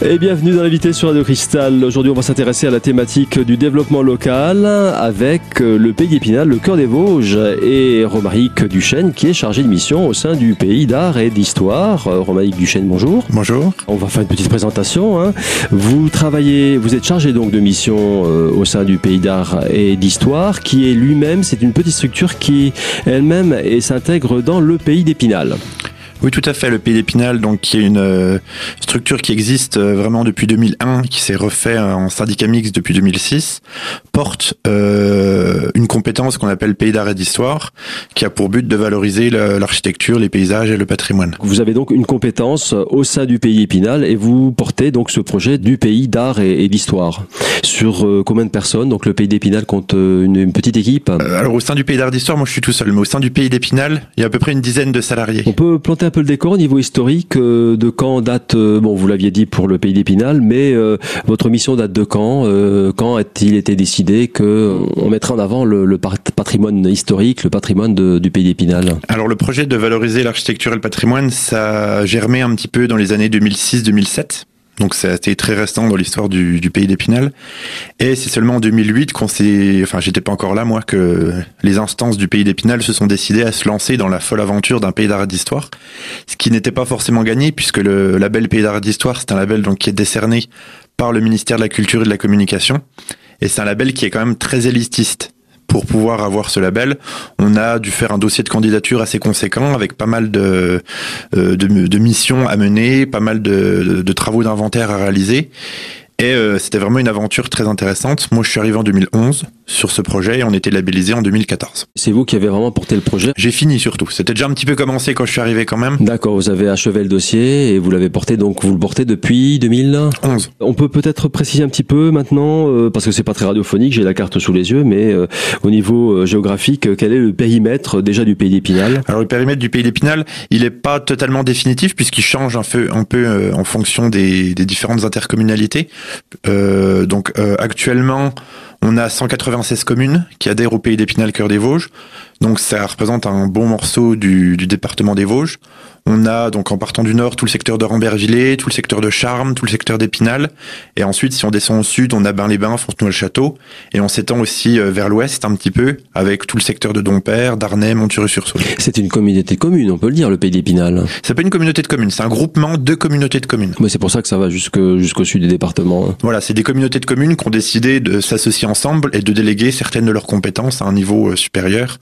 Et bienvenue dans l'invité sur Radio Cristal. Aujourd'hui, on va s'intéresser à la thématique du développement local avec le Pays d'Épinal, le cœur des Vosges et Romaric Duchesne qui est chargé de mission au sein du Pays d'art et d'histoire. Romaric Duchesne, bonjour. Bonjour. On va faire une petite présentation. Hein. Vous travaillez, vous êtes chargé donc de mission euh, au sein du Pays d'art et d'histoire qui est lui-même, c'est une petite structure qui elle-même s'intègre dans le Pays d'Épinal. Oui, tout à fait. Le Pays d'Épinal, donc, qui est une euh, structure qui existe euh, vraiment depuis 2001, qui s'est refait en syndicat mixte depuis 2006, porte euh, une compétence qu'on appelle Pays d'art et d'histoire, qui a pour but de valoriser l'architecture, les paysages et le patrimoine. Vous avez donc une compétence au sein du Pays Épinal et vous portez donc ce projet du Pays d'art et, d'histoire. Sur combien de personnes Donc le Pays d'Épinal compte une, petite équipe? Alors au sein du Pays d'art d'histoire, moi je suis tout seul, mais au sein du Pays d'Épinal, il y a à peu près une dizaine de salariés. On peut planter un peu le décor au niveau historique euh, De quand date, euh, bon vous l'aviez dit pour le pays d'Épinal, mais euh, votre mission date de quand Quand a-t-il été décidé qu'on mettrait en avant le, patrimoine historique, le patrimoine du pays d'Épinal Alors le projet de valoriser l'architecture et le patrimoine, ça a germé un petit peu dans les années 2006-2007. Donc ça a été très restant dans l'histoire du, pays d'Épinal. Et c'est seulement en 2008 qu'on s'est, enfin j'étais pas encore là moi, que les instances du pays d'Épinal se sont décidées à se lancer dans la folle aventure d'un pays d'art d'histoire. Ce qui n'était pas forcément gagné puisque le label pays d'art d'histoire c'est un label donc qui est décerné par le ministère de la Culture et de la Communication. Et c'est un label qui est quand même très élitiste pour pouvoir avoir ce label, on a dû faire un dossier de candidature assez conséquent avec pas mal de, euh, de, missions à mener, pas mal de travaux d'inventaire à réaliser. Et euh, c'était vraiment une aventure très intéressante. Moi, je suis arrivé en 2011 sur ce projet et on était labellisé en 2014. C'est vous qui avez vraiment porté le projet? J'ai fini surtout. C'était déjà un petit peu commencé quand je suis arrivé quand même. D'accord, vous avez achevé le dossier et vous l'avez porté, donc vous le portez depuis 2011. On peut peut-être préciser un petit peu maintenant, euh, parce que c'est pas très radiophonique, j'ai la carte sous les yeux, mais euh, au niveau géographique, quel est le périmètre déjà du pays d'Épinal? Alors le périmètre du pays d'Épinal, il est pas totalement définitif puisqu'il change un peu, un peu en fonction des, des différentes intercommunalités. Euh, donc euh, actuellement, on a 196 communes qui adhèrent au pays d'Épinal Cœur des Vosges. Donc ça représente un bon morceau du, du département des Vosges. On a donc en partant du nord tout le secteur de Rambervillers, tout le secteur de Charmes, tout le secteur d'Épinal. Et ensuite, si on descend au sud, on a Bain-les-Bains, Fontenoy-le-Château. Et on s'étend aussi euh, vers l'ouest un petit peu, avec tout le secteur de Dompère, d'Arnay, Montureux-sur-Saône. C'est une communauté commune, on peut le dire, le pays d'Épinal. C'est pas une communauté de communes, c'est un groupement de communautés de communes. Mais c'est pour ça que ça va jusqu'au sud du département. Hein. Voilà, c'est des communautés de communes qui ont décidé de s'associer ensemble et de déléguer certaines de leurs compétences à un niveau euh, supérieur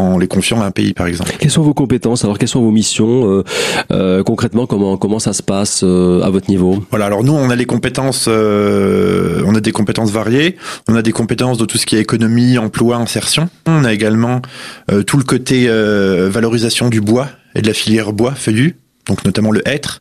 en les confiant à un pays, par exemple. Quelles sont vos compétences Alors, quelles sont vos missions euh, euh, concrètement Comment comment ça se passe euh, à votre niveau? Voilà. Alors nous, on a les compétences, on a des compétences variées. On a des compétences de tout ce qui est économie, emploi, insertion. On a également tout le côté valorisation du bois et de la filière bois feuillu, donc notamment le hêtre.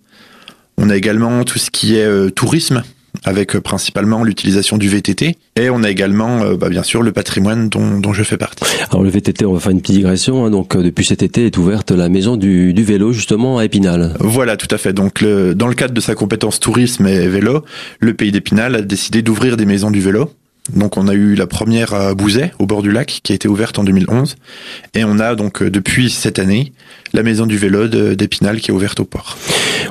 On a également tout ce qui est tourisme avec euh, principalement l'utilisation du VTT. Et on a également, euh, bah, bien sûr, le patrimoine dont, dont, je fais partie. Alors le VTT, on va faire une petite digression. Hein. donc euh, depuis cet été est ouverte la maison du, du, vélo justement à Épinal. Voilà, tout à fait. Donc le, dans le cadre de sa compétence tourisme et vélo, le pays d'Épinal a décidé d'ouvrir des maisons du vélo. Donc on a eu la première à Bouzet, au bord du lac, qui a été ouverte en 2011. Et on a donc depuis cette année la maison du vélo d'Épinal qui est ouverte au port.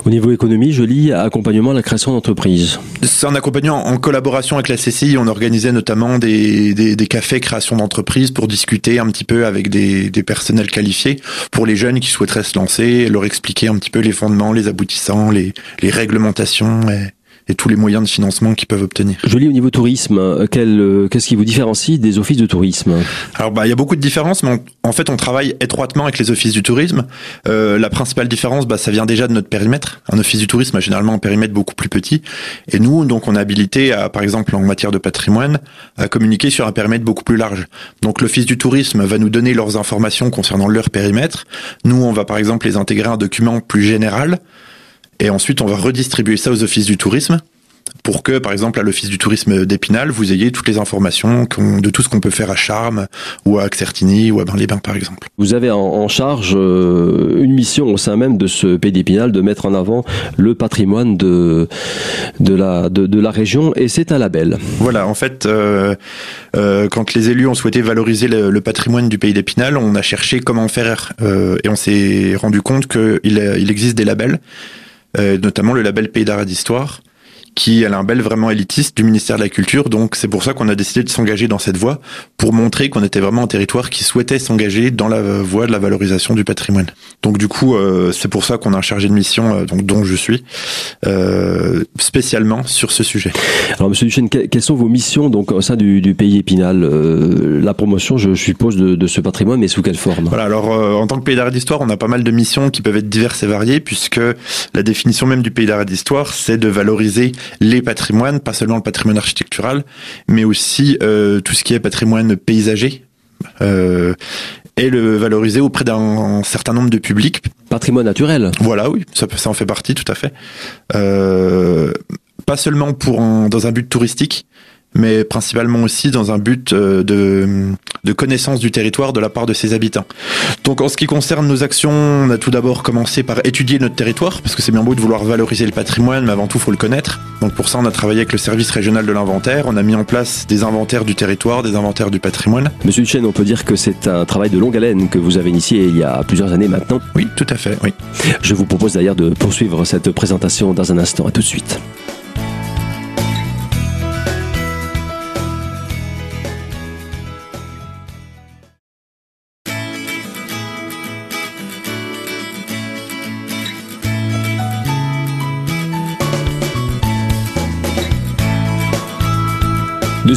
Au niveau économie, je lis accompagnement à la création d'entreprises. C'est un accompagnement en collaboration avec la CCI. On organisait notamment des, des, des cafés création d'entreprises pour discuter un petit peu avec des, des personnels qualifiés pour les jeunes qui souhaiteraient se lancer, leur expliquer un petit peu les fondements, les aboutissants, les, les réglementations et, et tous les moyens de financement qu'ils peuvent obtenir. Je lis au niveau tourisme, euh, euh, qu'est-ce qui vous différencie des offices de tourisme? Alors bah il y a beaucoup de différences, mais en fait on travaille étroitement avec les offices du tourisme. Euh, la principale différence, bah, ça vient déjà de notre périmètre. Un office du tourisme a généralement un périmètre beaucoup plus petit, et nous donc on est habilité à, par exemple en matière de patrimoine, à communiquer sur un périmètre beaucoup plus large. Donc l'office du tourisme va nous donner leurs informations concernant leur périmètre. Nous on va par exemple les intégrer à un document plus général et ensuite, on va redistribuer ça aux offices du tourisme pour que, par exemple, à l'Office du tourisme d'Épinal, vous ayez toutes les informations de tout ce qu'on peut faire à Charmes ou à Axertigny ou à Bain-les-Bains, par exemple. Vous avez en charge euh, une mission au sein même de ce pays d'Épinal de mettre en avant le patrimoine de, de, la, de, la région et c'est un label. Voilà, en fait, euh, euh, quand les élus ont souhaité valoriser le, patrimoine du pays d'Épinal, on a cherché comment faire et on s'est rendu compte qu'il il existe des labels, notamment le label Pays d'art et d'histoire qui est un label vraiment élitiste du ministère de la Culture. Donc c'est pour ça qu'on a décidé de s'engager dans cette voie, pour montrer qu'on était vraiment un territoire qui souhaitait s'engager dans la voie de la valorisation du patrimoine. Donc du coup, euh, c'est pour ça qu'on a un chargé de mission, euh, donc dont je suis, euh, spécialement sur ce sujet. Alors Monsieur Duchesne, quelles sont vos missions donc au sein du, du pays Épinal? La promotion, je suppose, de, de, ce patrimoine, mais sous quelle forme? Voilà. Alors en tant que pays d'arrêt d'histoire, on a pas mal de missions qui peuvent être diverses et variées, puisque la définition même du pays d'arrêt d'histoire, c'est de valoriser les patrimoines, pas seulement le patrimoine architectural, mais aussi euh, tout ce qui est patrimoine paysager. Euh, et le valoriser auprès d'un certain nombre de publics. Patrimoine naturel. Voilà, oui, ça, ça en fait partie, tout à fait. Euh, pas seulement pour dans un but touristique, mais principalement aussi dans un but euh, de, de, connaissance du territoire de la part de ses habitants. Donc en ce qui concerne nos actions, on a tout d'abord commencé par étudier notre territoire, parce que c'est bien beau de vouloir valoriser le patrimoine, mais avant tout, il faut le connaître. Donc pour ça, on a travaillé avec le service régional de l'inventaire, on a mis en place des inventaires du territoire, des inventaires du patrimoine. Monsieur Duchesne, on peut dire que c'est un travail de longue haleine que vous avez initié il y a plusieurs années maintenant. Oui, tout à fait, oui. Je vous propose d'ailleurs de poursuivre cette présentation dans un instant. À tout de suite.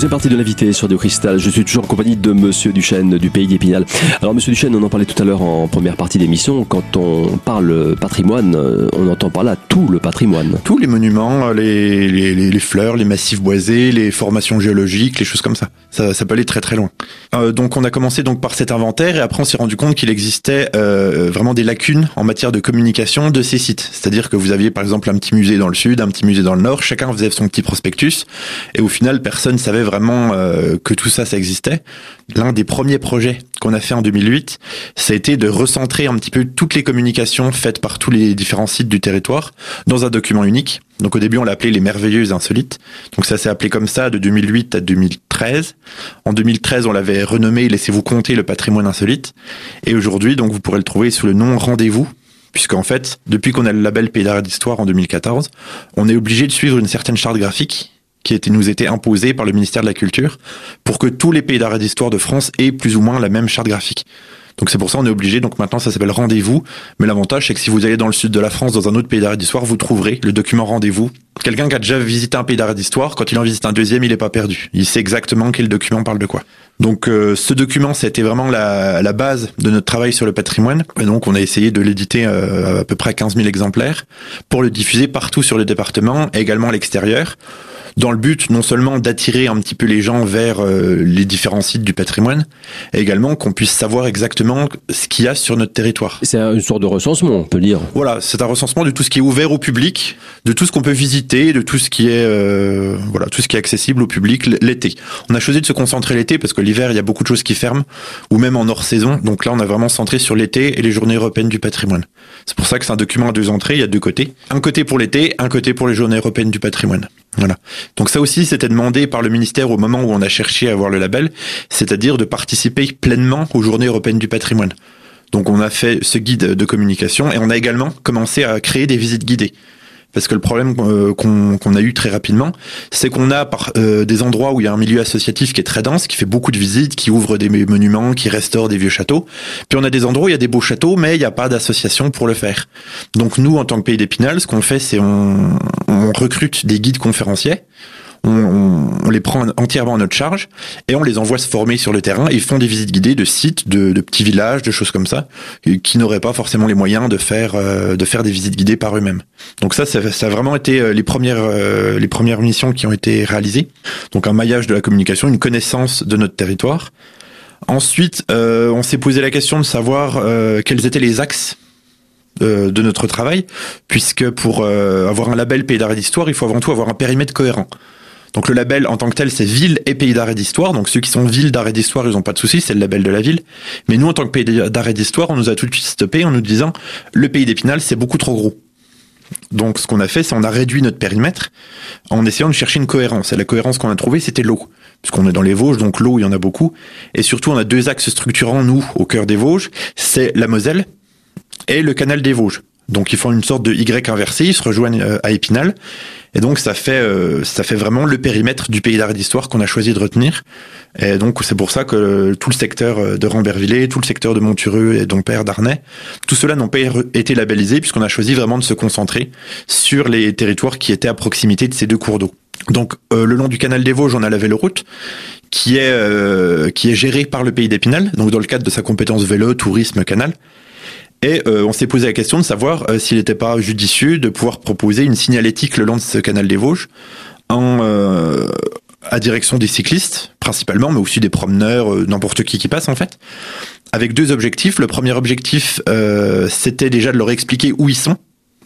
Deuxième partie de l'invité sur Radio Cristal. Je suis toujours en compagnie de Monsieur Duchesne du Pays d'Épinal. Alors Monsieur Duchesne, on en parlait tout à l'heure en première partie d'émission. Quand on parle patrimoine, euh, on entend par là tout le patrimoine. Tous les monuments, les, les, fleurs, les massifs boisés, les formations géologiques, les choses comme ça. Ça, peut aller très très loin. Euh, donc on a commencé donc par cet inventaire et après on s'est rendu compte qu'il existait euh, vraiment des lacunes en matière de communication de ces sites. C'est-à-dire que vous aviez par exemple un petit musée dans le sud, un petit musée dans le nord, chacun faisait son petit prospectus et au final personne savait vraiment euh, que tout ça, ça existait. L'un des premiers projets qu'on a fait en 2008, ça a été de recentrer un petit peu toutes les communications faites par tous les différents sites du territoire dans un document unique. Donc au début, on l'a appelé les merveilleuses insolites. Donc ça s'est appelé comme ça de 2008 à 2013. En 2013, on l'avait renommé Laissez-vous compter le patrimoine insolite. Et aujourd'hui, donc vous pourrez le trouver sous le nom Rendez-vous puisqu'en fait, depuis qu'on a le label Pays d'histoire en 2014, on est obligé de suivre une certaine charte graphique qui était, nous était imposé par le ministère de la Culture pour que tous les pays d'arrêt d'histoire de France aient plus ou moins la même charte graphique. Donc c'est pour ça on est obligé. Donc maintenant ça s'appelle rendez-vous. Mais l'avantage c'est que si vous allez dans le sud de la France, dans un autre pays d'arrêt d'histoire, vous trouverez le document rendez-vous. Quelqu'un qui a déjà visité un pays d'arrêt d'histoire, quand il en visite un deuxième, il n'est pas perdu. Il sait exactement quel document parle de quoi. Donc euh, ce document, c'était vraiment la, la, base de notre travail sur le patrimoine. Et donc on a essayé de l'éditer euh, à peu près 15 000 exemplaires pour le diffuser partout sur le département et également à l'extérieur dans le but non seulement d'attirer un petit peu les gens vers euh, les différents sites du patrimoine, et également qu'on puisse savoir exactement ce qu'il y a sur notre territoire. C'est une sorte de recensement, on peut dire. Voilà, c'est un recensement de tout ce qui est ouvert au public, de tout ce qu'on peut visiter, de tout ce qui est euh, voilà, tout ce qui est accessible au public l'été. On a choisi de se concentrer l'été parce que l'hiver il y a beaucoup de choses qui ferment, ou même en hors saison. Donc là, on a vraiment centré sur l'été et les journées européennes du patrimoine. C'est pour ça que c'est un document à deux entrées. Il y a deux côtés, un côté pour l'été, un côté pour les journées européennes du patrimoine. Voilà. Donc ça aussi, c'était demandé par le ministère au moment où on a cherché à avoir le label, c'est-à-dire de participer pleinement aux Journées européennes du patrimoine. Donc on a fait ce guide de communication et on a également commencé à créer des visites guidées. Parce que le problème euh, qu'on a eu très rapidement, c'est qu'on a euh, des endroits où il y a un milieu associatif qui est très dense, qui fait beaucoup de visites, qui ouvre des monuments, qui restaure des vieux châteaux. Puis on a des endroits où il y a des beaux châteaux, mais il n'y a pas d'association pour le faire. Donc nous, en tant que pays d'Épinal, ce qu'on fait, c'est on, on recrute des guides conférenciers on, les prend entièrement à notre charge et on les envoie se former sur le terrain. Ils font des visites guidées de sites, de, petits villages, de choses comme ça, qui n'auraient pas forcément les moyens de faire euh, de faire des visites guidées par eux-mêmes. Donc ça, ça, a vraiment été euh, les premières euh, les premières missions qui ont été réalisées. Donc un maillage de la communication, une connaissance de notre territoire. Ensuite, on s'est posé la question de savoir quels étaient les axes de notre travail, puisque pour avoir un label Pays d'arrêt d'histoire, il faut avant tout avoir un périmètre cohérent. Donc le label en tant que tel, c'est ville et pays d'arrêt d'histoire. Donc ceux qui sont ville d'arrêt d'histoire, ils n'ont pas de souci, c'est le label de la ville. Mais nous, en tant que pays d'arrêt d'histoire, on nous a tout de suite stoppé en nous disant le pays d'Épinal, c'est beaucoup trop gros. Donc ce qu'on a fait, c'est on a réduit notre périmètre en essayant de chercher une cohérence. Et la cohérence qu'on a trouvée, c'était l'eau. Puisqu'on est dans les Vosges, donc l'eau, il y en a beaucoup. Et surtout, on a deux axes structurants, nous, au cœur des Vosges. C'est la Moselle et le canal des Vosges. Donc ils font une sorte de Y inversé, ils se rejoignent euh, à Épinal. Et donc ça fait euh, ça fait vraiment le périmètre du pays d'art et d'histoire qu'on a choisi de retenir. Et donc c'est pour ça que tout le secteur de Rambervillers, tout le secteur de Montureux et Dompère, d'Arnay, tout cela n'ont pas été labellisés puisqu'on a choisi vraiment de se concentrer sur les territoires qui étaient à proximité de ces deux cours d'eau. Donc le long du canal des Vosges, on a la véloroute qui est euh, qui est géré par le pays d'Épinal, donc dans le cadre de sa compétence vélo, tourisme, canal. Et euh, on s'est posé la question de savoir euh, s'il n'était pas judicieux de pouvoir proposer une signalétique le long de ce canal des Vosges en à direction des cyclistes principalement, mais aussi des promeneurs, n'importe qui qui passe en fait, avec deux objectifs. Le premier objectif, c'était déjà de leur expliquer où ils sont.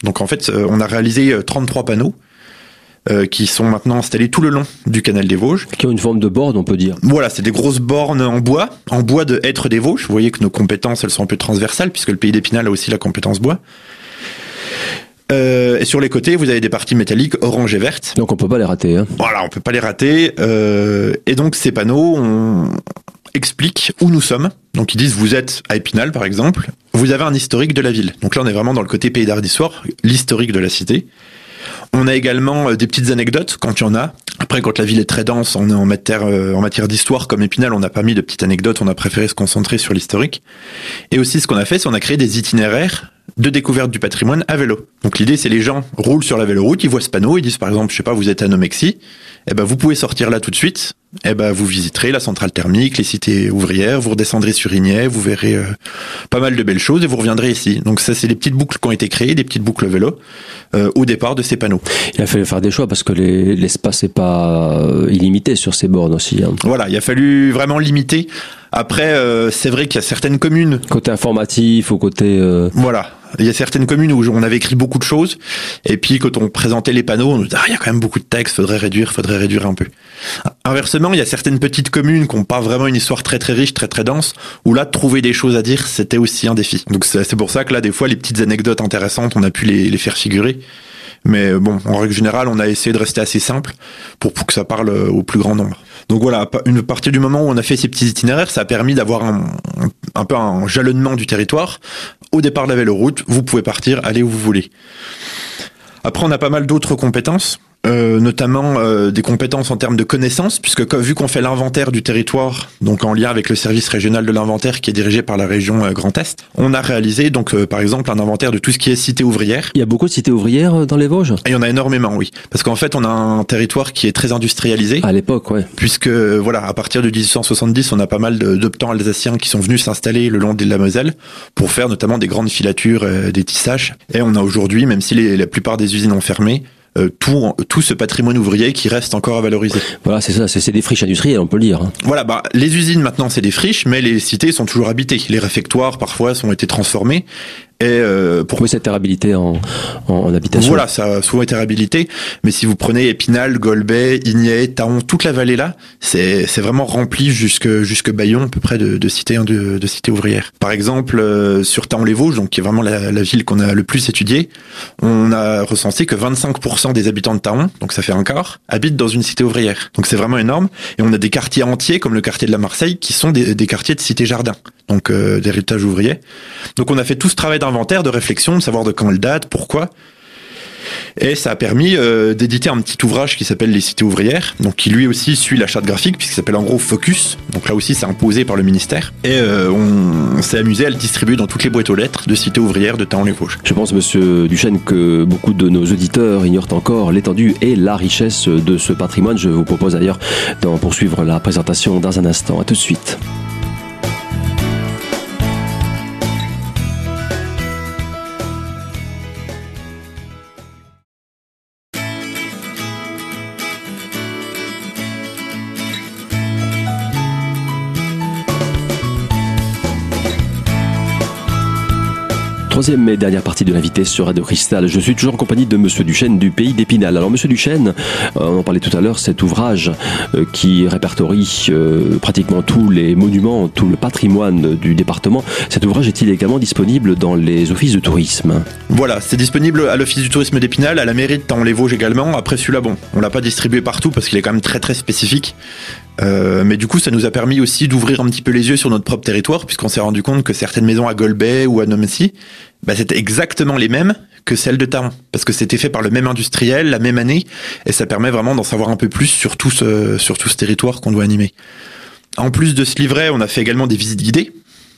Donc en fait, on a réalisé 33 panneaux euh, qui sont maintenant installés tout le long du canal des Vosges. Qui ont une forme de borne, on peut dire. Voilà, c'est des grosses bornes en bois, en bois de hêtre des Vosges. Vous voyez que nos compétences, elles sont un peu transversales, puisque le pays d'Épinal a aussi la compétence bois. Euh, et sur les côtés, vous avez des parties métalliques orange et vertes. Donc on peut pas les rater. Hein. Voilà, on peut pas les rater. Euh, et donc ces panneaux on expliquent où nous sommes. Donc ils disent vous êtes à Épinal par exemple. Vous avez un historique de la ville. Donc là on est vraiment dans le côté pays d'art d'histoire, l'historique de la cité. On a également euh, des petites anecdotes quand il y en a. Après, quand la ville est très dense, on est en matière, euh, en matière d'histoire comme Épinal, on n'a pas mis de petites anecdotes, on a préféré se concentrer sur l'historique. Et aussi, ce qu'on a fait, c'est on a créé des itinéraires de découverte du patrimoine à vélo. Donc l'idée, c'est les gens roulent sur la véloroute, ils voient ce panneau, ils disent par exemple, je sais pas, vous êtes à Nomexi, eh ben vous pouvez sortir là tout de suite, eh ben vous visiterez la centrale thermique, les cités ouvrières, vous redescendrez sur Ignet, vous verrez euh, pas mal de belles choses et vous reviendrez ici. Donc ça, c'est des petites boucles qui ont été créées, des petites boucles vélo euh, au départ de ces panneaux. Il a fallu faire des choix parce que l'espace n'est pas euh, illimité sur ces bornes aussi. Hein. Voilà, il a fallu vraiment limiter. Après, c'est vrai qu'il y a certaines communes. Côté informatif ou côté. Voilà. Il y a certaines communes où on avait écrit beaucoup de choses, et puis quand on présentait les panneaux, on nous disait ah, il y a quand même beaucoup de texte, faudrait réduire, faudrait réduire un peu. Inversement, il y a certaines petites communes qui n'ont pas vraiment une histoire très très riche, très très dense, où là trouver des choses à dire, c'était aussi un défi. Donc c'est pour ça que là, des fois, les petites anecdotes intéressantes, on a pu les, les faire figurer. Mais bon, en règle générale, on a essayé de rester assez simple pour, pour que ça parle au plus grand nombre. Donc voilà, une partie du moment où on a fait ces petits itinéraires, ça a permis d'avoir un, peu un jalonnement du territoire. Au départ de la véloroute, vous pouvez partir, aller où vous voulez. Après, on a pas mal d'autres compétences. Euh, notamment euh, des compétences en termes de connaissances, puisque vu qu'on fait l'inventaire du territoire, donc en lien avec le service régional de l'inventaire qui est dirigé par la région euh, Grand Est, on a réalisé donc par exemple un inventaire de tout ce qui est cité ouvrière. Il y a beaucoup de cités ouvrières dans les Vosges? il y en a énormément, oui, parce qu'en fait on a un territoire qui est très industrialisé. À l'époque, ouais. Puisque voilà, à partir de 1870, on a pas mal d'optants alsaciens qui sont venus s'installer le long de la Moselle pour faire notamment des grandes filatures, des tissages. Et on a aujourd'hui, même si la plupart des usines ont fermé, euh, tout, tout ce patrimoine ouvrier qui reste encore à valoriser. Voilà, c'est ça, c'est des friches industrielles, on peut le dire. Hein. Voilà, bah, les usines maintenant c'est des friches, mais les cités sont toujours habitées. Les réfectoires parfois sont été transformés et euh, pour cette réhabilité en, en, habitation. Voilà, ça a souvent été réhabilité. Mais si vous prenez Épinal, Golbet, Ignet, Taon, toute la vallée là, c'est c'est vraiment rempli jusque jusque Bayon à peu près de, de cités de, de cités ouvrières. Par exemple, euh, sur Taon-les-Vosges, donc qui est vraiment la, la, ville qu'on a le plus étudiée, on a recensé que 25% des habitants de Taon, donc ça fait un quart, habitent dans une cité ouvrière. Donc c'est vraiment énorme. Et on a des quartiers entiers comme le quartier de la Marseille qui sont des, des quartiers de cité jardin, donc euh, d'héritage ouvrier. Donc on a fait tout ce travail inventaire, de réflexion, de savoir de quand elle date, pourquoi. Et ça a permis euh, d'éditer un petit ouvrage qui s'appelle Les Cités ouvrières, donc qui lui aussi suit la charte graphique, puisqu'il s'appelle en gros Focus. Donc là aussi, c'est imposé par le ministère. Et euh, on, s'est amusé à le distribuer dans toutes les boîtes aux lettres de Cités ouvrières de Taon-les-Vosges. Je pense, monsieur Duchesne, que beaucoup de nos auditeurs ignorent encore l'étendue et la richesse de ce patrimoine. Je vous propose d'ailleurs d'en poursuivre la présentation dans un instant. À tout de suite. Troisième et dernière partie de l'invité sur Radio Cristal. Je suis toujours en compagnie de Monsieur Duchesne du pays d'Épinal. Alors Monsieur Duchesne, euh, on en parlait tout à l'heure, cet ouvrage euh, qui répertorie euh, pratiquement tous les monuments, tout le patrimoine du département. Cet ouvrage est-il également disponible dans les offices de tourisme? Voilà, c'est disponible à l'office du tourisme d'Épinal, à la mairie de Temps-les-Vosges également. Après celui-là, bon, on l'a pas distribué partout parce qu'il est quand même très très spécifique. Euh, mais du coup, ça nous a permis aussi d'ouvrir un petit peu les yeux sur notre propre territoire, puisqu'on s'est rendu compte que certaines maisons à Golbet ou à Nomency, bah, c'était exactement les mêmes que celles de Taron, parce que c'était fait par le même industriel, la même année, et ça permet vraiment d'en savoir un peu plus sur tout ce, territoire qu'on doit animer. En plus de ce livret, on a fait également des visites guidées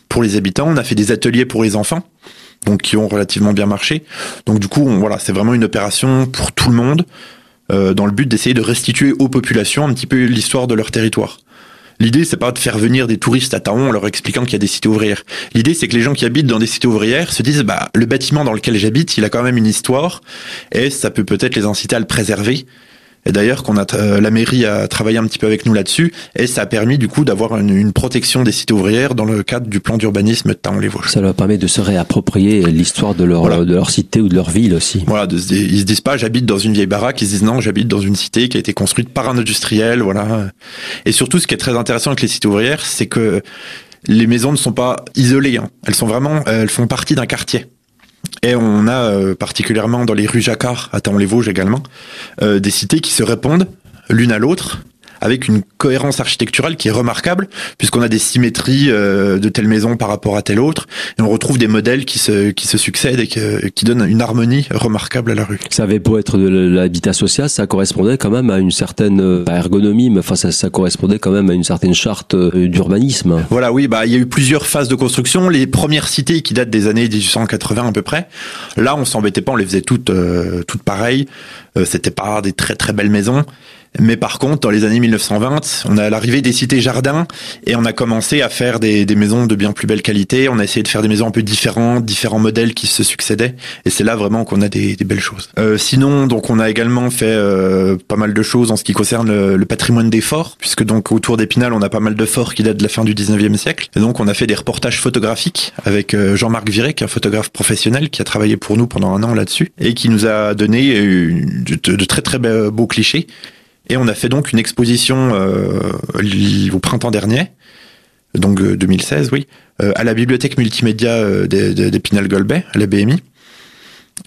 pour les habitants, on a fait des ateliers pour les enfants, donc qui ont relativement bien marché. Donc du coup, voilà, c'est vraiment une opération pour tout le monde, euh, dans le but d'essayer de restituer aux populations un petit peu l'histoire de leur territoire. L'idée, c'est pas de faire venir des touristes à Taon en leur expliquant qu'il y a des cités ouvrières. L'idée, c'est que les gens qui habitent dans des cités ouvrières se disent, bah, le bâtiment dans lequel j'habite, il a quand même une histoire, et ça peut peut-être les inciter à le préserver et d'ailleurs, qu'on a euh, la mairie a travaillé un petit peu avec nous là-dessus, et ça a permis du coup d'avoir une, protection des cités ouvrières dans le cadre du plan d'urbanisme de Taon-les Vosges. Ça leur permet de se réapproprier l'histoire de leur de leur cité ou de leur ville aussi. Voilà, de, ils se disent pas j'habite dans une vieille baraque, ils se disent non j'habite dans une cité qui a été construite par un industriel, voilà. Et surtout, ce qui est très intéressant avec les cités ouvrières, c'est que les maisons ne sont pas isolées, hein. elles sont vraiment, elles font partie d'un quartier. Et on a euh, particulièrement dans les rues Jacquard, à les vosges également, euh, des cités qui se répondent l'une à l'autre avec une cohérence architecturale qui est remarquable, puisqu'on a des symétries euh, de telle maison par rapport à telle autre, et on retrouve des modèles qui se, qui se succèdent et qui donnent une harmonie remarquable à la rue. Ça avait beau être de l'habitat social, ça correspondait quand même à une certaine ergonomie, mais enfin ça, ça, correspondait quand même à une certaine charte d'urbanisme. Voilà, oui, bah il y a eu plusieurs phases de construction. Les premières cités qui datent des années 1880 à peu près, là on s'embêtait pas, on les faisait toutes, toutes pareilles. C'était pas des très très belles maisons. Mais par contre, dans les années 1920, on a l'arrivée des cités jardins et on a commencé à faire des, des, maisons de bien plus belle qualité. On a essayé de faire des maisons un peu différentes, différents modèles qui se succédaient. Et c'est là vraiment qu'on a des, des, belles choses. Euh, sinon, donc on a également fait euh, pas mal de choses en ce qui concerne le, patrimoine des forts, puisque donc autour d'Épinal, on a pas mal de forts qui datent de la fin du 19e siècle. Et donc on a fait des reportages photographiques avec euh, Jean-Marc Viré, qui est un photographe professionnel, qui a travaillé pour nous pendant un an là-dessus et qui nous a donné euh, de, de très très beaux clichés et on a fait donc une exposition euh, au printemps dernier, donc 2016, euh, oui, euh, à la bibliothèque multimédia d'Épinal-Golbet, à la BMI.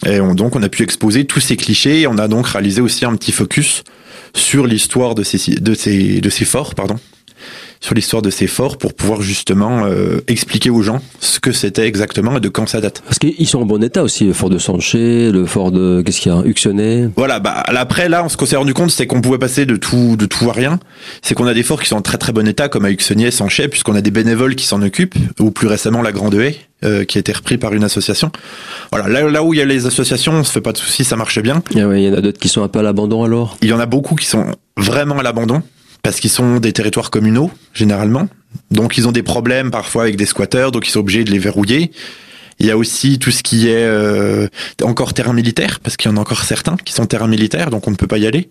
Et donc on a pu exposer tous ces clichés et on a donc réalisé aussi un petit focus sur l'histoire de ces, de ces forts, pardon, sur l'histoire de ces forts pour pouvoir justement euh, expliquer aux gens ce que c'était exactement et de quand ça date. Parce qu'ils sont en bon état aussi, le fort de Sanché, le fort de qu'est-ce qu'il y a, Uxonnet. Voilà, bah après là, ce qu'on s'est rendu compte, c'est qu'on pouvait passer de tout de tout à rien. C'est qu'on a des forts qui sont en très très bon état, comme à Uxonnet, Sanché, puisqu'on a des bénévoles qui s'en occupent, ou plus récemment la Grande Haie. Euh, qui a été repris par une association. Voilà, là, là où il y a les associations, on se fait pas de soucis, ça marche bien. Ah il y en a d'autres qui sont un peu à l'abandon alors? Il y en a beaucoup qui sont vraiment à l'abandon parce qu'ils sont des territoires communaux généralement. Donc ils ont des problèmes parfois avec des squatteurs, donc ils sont obligés de les verrouiller. Il y a aussi tout ce qui est euh, encore terrain militaire, parce qu'il y en a encore certains qui sont terrains militaires, donc on ne peut pas y aller.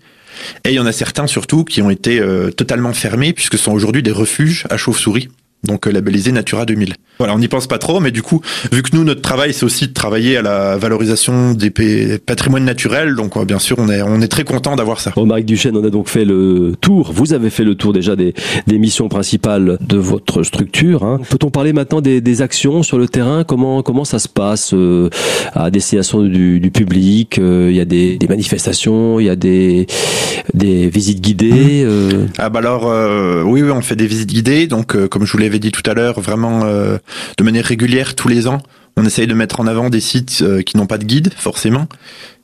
Et il y en a certains surtout qui ont été euh, totalement fermés, puisque ce sont aujourd'hui des refuges à chauves-souris donc euh, labellisé Natura 2000. Voilà, on n'y pense pas trop, mais du coup, vu que nous, notre travail, c'est aussi de travailler à la valorisation des patrimoines naturels, donc bien sûr, on est, on est très content d'avoir ça. Bon, Marc Duchesne, on a donc fait le tour, vous avez fait le tour déjà des, des missions principales de votre structure. Hein. Peut-on parler maintenant des, des, actions sur le terrain? Comment, comment ça se passe euh, à destination du, du public euh, Il y a des, des, manifestations, il y a des, des visites guidées Ah bah alors, oui, oui, on fait des visites guidées, donc comme je voulais dit tout à l'heure, vraiment euh, de manière régulière tous les ans. On essaye de mettre en avant des sites euh, qui n'ont pas de guide forcément,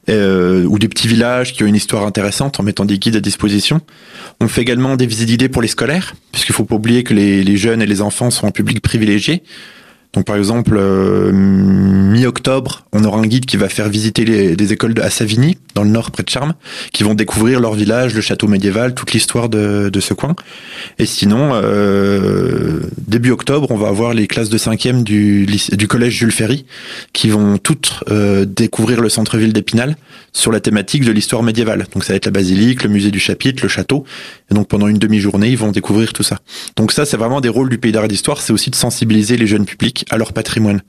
euh, ou des petits villages qui ont une histoire intéressante en mettant des guides à disposition. On fait également des visites guidées pour les scolaires, puisqu'il faut pas oublier que les, jeunes et les enfants sont un public privilégié. Donc par exemple, mi-octobre, on aura un guide qui va faire visiter les, des écoles à Savigny, dans le nord, près de Charmes, qui vont découvrir leur village, le château médiéval, toute l'histoire de, ce coin. Et sinon, euh, début octobre, on va avoir les classes de cinquième du, du collège Jules Ferry, qui vont toutes euh, découvrir le centre-ville d'Épinal sur la thématique de l'histoire médiévale. Donc ça va être la basilique, le musée du chapitre, le château. Et donc pendant une demi-journée, ils vont découvrir tout ça. Donc ça, c'est vraiment des rôles du pays d'art et d'histoire, c'est aussi de sensibiliser les jeunes publics à leur patrimoine.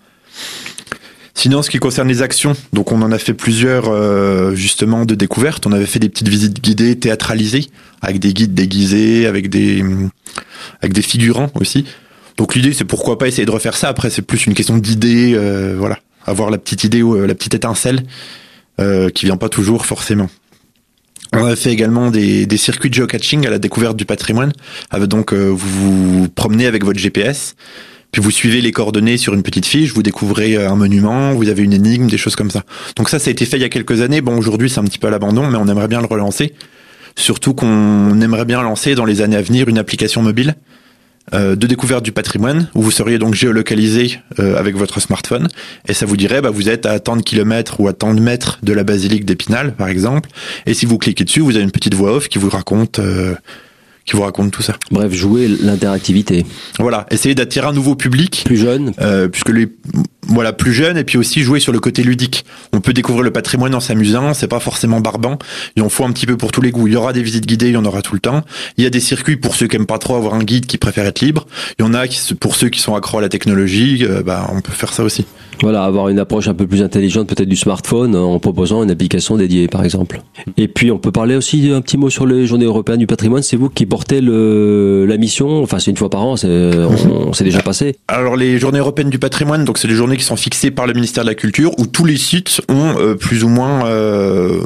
Sinon, ce qui concerne les actions, donc on en a fait plusieurs euh, justement de découvertes. On avait fait des petites visites guidées, théâtralisées, avec des guides déguisés, avec des avec des figurants aussi. Donc l'idée, c'est pourquoi pas essayer de refaire ça. Après, c'est plus une question d'idée, euh, voilà, avoir la petite idée ou euh, la petite étincelle qui vient pas toujours forcément. On a fait également des, des circuits de geocaching à la découverte du patrimoine. Donc vous vous promenez avec votre GPS, puis vous suivez les coordonnées sur une petite fiche, vous découvrez un monument, vous avez une énigme, des choses comme ça. Donc ça, ça a été fait il y a quelques années. Bon, aujourd'hui, c'est un petit peu à l'abandon, mais on aimerait bien le relancer. Surtout qu'on aimerait bien lancer dans les années à venir une application mobile euh, de découverte du patrimoine où vous seriez donc géolocalisé euh, avec votre smartphone et ça vous dirait bah, vous êtes à tant de kilomètres ou à tant de mètres de la basilique d'Épinal par exemple et si vous cliquez dessus vous avez une petite voix off qui vous raconte euh, qui vous raconte tout ça. Bref, jouer l'interactivité. Voilà, essayer d'attirer un nouveau public. Plus jeune. Euh, puisque les voilà plus jeune et puis aussi jouer sur le côté ludique. On peut découvrir le patrimoine en s'amusant, c'est pas forcément barbant. Il en faut un petit peu pour tous les goûts. Il y aura des visites guidées, il y en aura tout le temps. Il y a des circuits pour ceux qui aiment pas trop avoir un guide, qui préfèrent être libre. Il y en a qui, pour ceux qui sont accros à la technologie, euh, bah on peut faire ça aussi. Voilà, avoir une approche un peu plus intelligente peut-être du smartphone en proposant une application dédiée par exemple. Et puis on peut parler aussi un petit mot sur les journées européennes du patrimoine. C'est vous qui portez le, la mission. Enfin c'est une fois par an, c'est on, s'est déjà passé. Alors les journées européennes du patrimoine, donc c'est des journées qui sont fixées par le ministère de la Culture où tous les sites ont euh, plus ou moins, euh,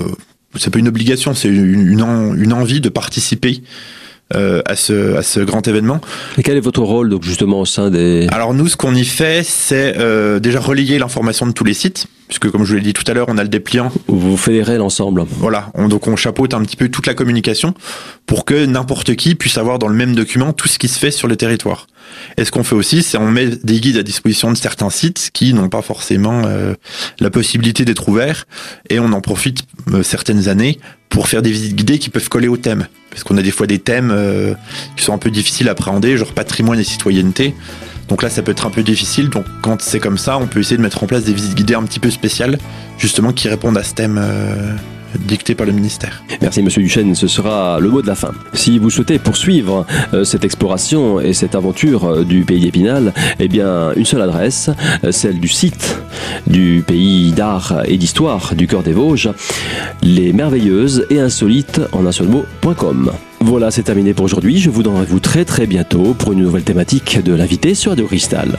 c'est pas une obligation, c'est une, une, une envie de participer euh, à ce à ce grand événement. Et quel est votre rôle donc justement au sein des Alors nous, ce qu'on y fait, c'est euh, déjà relayer l'information de tous les sites, puisque comme je vous l'ai dit tout à l'heure, on a le dépliant. Vous fédérez l'ensemble. Voilà, on, donc on chapeaute un petit peu toute la communication pour que n'importe qui puisse avoir dans le même document tout ce qui se fait sur le territoire. Et ce qu'on fait aussi, c'est on met des guides à disposition de certains sites qui n'ont pas forcément euh, la possibilité d'être ouverts, et on en profite certaines années pour faire des visites guidées qui peuvent coller au thème. Parce qu'on a des fois des thèmes euh, qui sont un peu difficiles à appréhender, genre patrimoine et citoyenneté. Donc là, ça peut être un peu difficile. Donc quand c'est comme ça, on peut essayer de mettre en place des visites guidées un petit peu spéciales, justement qui répondent à ce thème. Euh, dicté par le ministère. Merci Monsieur Duchesne, ce sera le mot de la fin. Si vous souhaitez poursuivre euh, cette exploration et cette aventure euh, du pays d'Épinal, eh bien une seule adresse, euh, celle du site du pays d'art et d'histoire du cœur des Vosges, les merveilleuses et insolites en un seul mot.com. Voilà, c'est terminé pour aujourd'hui. Je vous donne rendez-vous très très bientôt pour une nouvelle thématique de l'invité sur Radio Cristal.